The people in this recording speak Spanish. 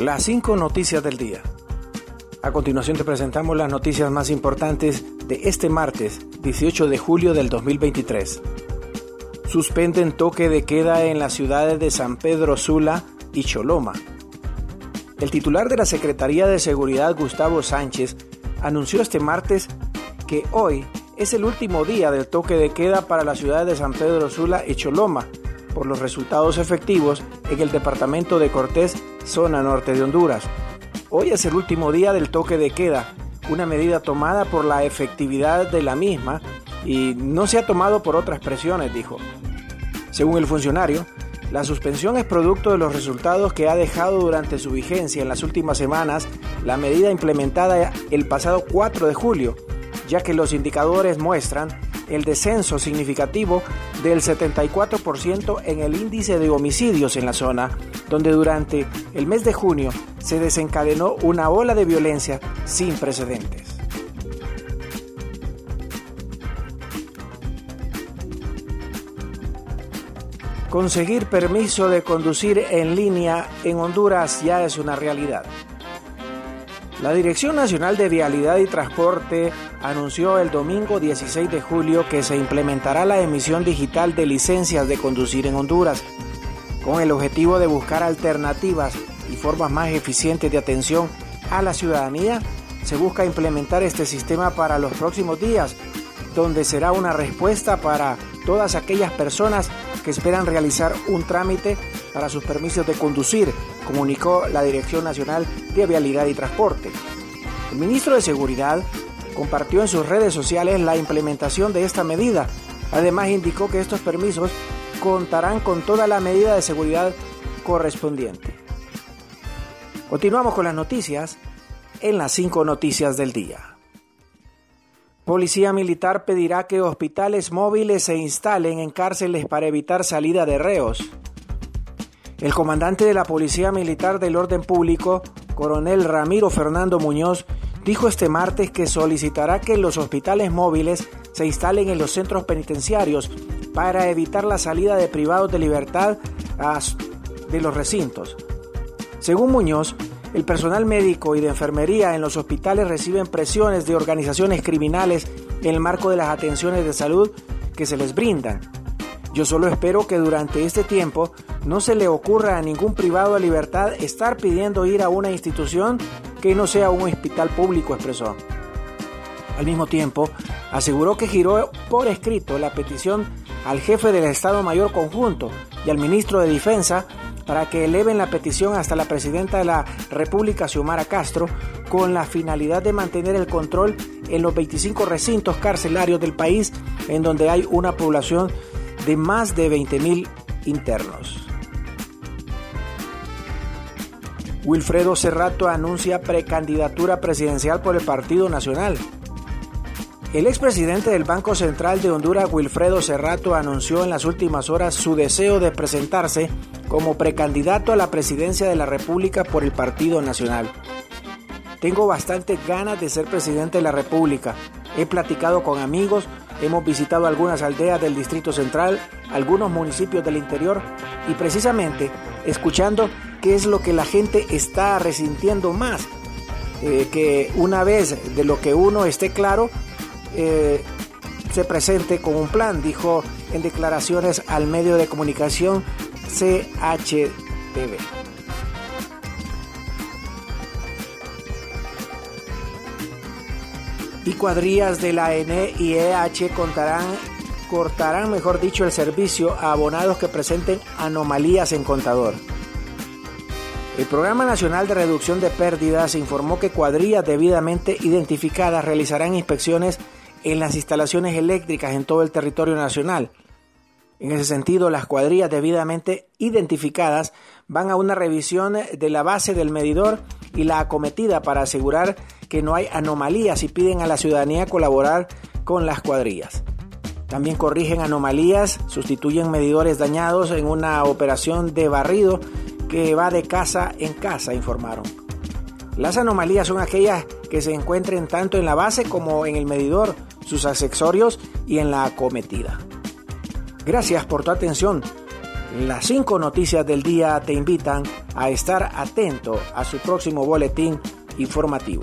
Las cinco noticias del día. A continuación te presentamos las noticias más importantes de este martes 18 de julio del 2023. Suspenden toque de queda en las ciudades de San Pedro Sula y Choloma. El titular de la Secretaría de Seguridad, Gustavo Sánchez, anunció este martes que hoy es el último día del toque de queda para las ciudades de San Pedro Sula y Choloma, por los resultados efectivos en el departamento de Cortés, zona norte de Honduras. Hoy es el último día del toque de queda, una medida tomada por la efectividad de la misma y no se ha tomado por otras presiones, dijo. Según el funcionario, la suspensión es producto de los resultados que ha dejado durante su vigencia en las últimas semanas la medida implementada el pasado 4 de julio, ya que los indicadores muestran el descenso significativo del 74% en el índice de homicidios en la zona, donde durante el mes de junio se desencadenó una ola de violencia sin precedentes. Conseguir permiso de conducir en línea en Honduras ya es una realidad. La Dirección Nacional de Vialidad y Transporte anunció el domingo 16 de julio que se implementará la emisión digital de licencias de conducir en Honduras, con el objetivo de buscar alternativas y formas más eficientes de atención a la ciudadanía. Se busca implementar este sistema para los próximos días, donde será una respuesta para todas aquellas personas que esperan realizar un trámite para sus permisos de conducir, comunicó la Dirección Nacional de Vialidad y Transporte. El ministro de Seguridad compartió en sus redes sociales la implementación de esta medida. Además indicó que estos permisos contarán con toda la medida de seguridad correspondiente. Continuamos con las noticias en las cinco noticias del día. Policía Militar pedirá que hospitales móviles se instalen en cárceles para evitar salida de reos. El comandante de la Policía Militar del Orden Público, coronel Ramiro Fernando Muñoz, dijo este martes que solicitará que los hospitales móviles se instalen en los centros penitenciarios para evitar la salida de privados de libertad de los recintos. Según Muñoz, el personal médico y de enfermería en los hospitales reciben presiones de organizaciones criminales en el marco de las atenciones de salud que se les brindan. Yo solo espero que durante este tiempo no se le ocurra a ningún privado de libertad estar pidiendo ir a una institución que no sea un hospital público, expresó. Al mismo tiempo, aseguró que giró por escrito la petición al jefe del Estado Mayor Conjunto y al ministro de Defensa para que eleven la petición hasta la presidenta de la República, Xiomara Castro, con la finalidad de mantener el control en los 25 recintos carcelarios del país, en donde hay una población de más de 20.000 internos. Wilfredo Cerrato anuncia precandidatura presidencial por el Partido Nacional. El expresidente del Banco Central de Honduras, Wilfredo Cerrato, anunció en las últimas horas su deseo de presentarse como precandidato a la presidencia de la República por el Partido Nacional. Tengo bastante ganas de ser presidente de la República. He platicado con amigos, hemos visitado algunas aldeas del Distrito Central, algunos municipios del interior y precisamente escuchando qué es lo que la gente está resintiendo más. Eh, que una vez de lo que uno esté claro, eh, se presente con un plan, dijo en declaraciones al medio de comunicación CHTV. Y cuadrillas de la N y EH contarán, cortarán, mejor dicho, el servicio a abonados que presenten anomalías en contador. El Programa Nacional de Reducción de Pérdidas informó que cuadrillas debidamente identificadas realizarán inspecciones en las instalaciones eléctricas en todo el territorio nacional. En ese sentido, las cuadrillas debidamente identificadas van a una revisión de la base del medidor y la acometida para asegurar que no hay anomalías y piden a la ciudadanía colaborar con las cuadrillas. También corrigen anomalías, sustituyen medidores dañados en una operación de barrido que va de casa en casa, informaron. Las anomalías son aquellas que se encuentren tanto en la base como en el medidor, sus accesorios y en la acometida. Gracias por tu atención. Las cinco noticias del día te invitan a estar atento a su próximo boletín informativo.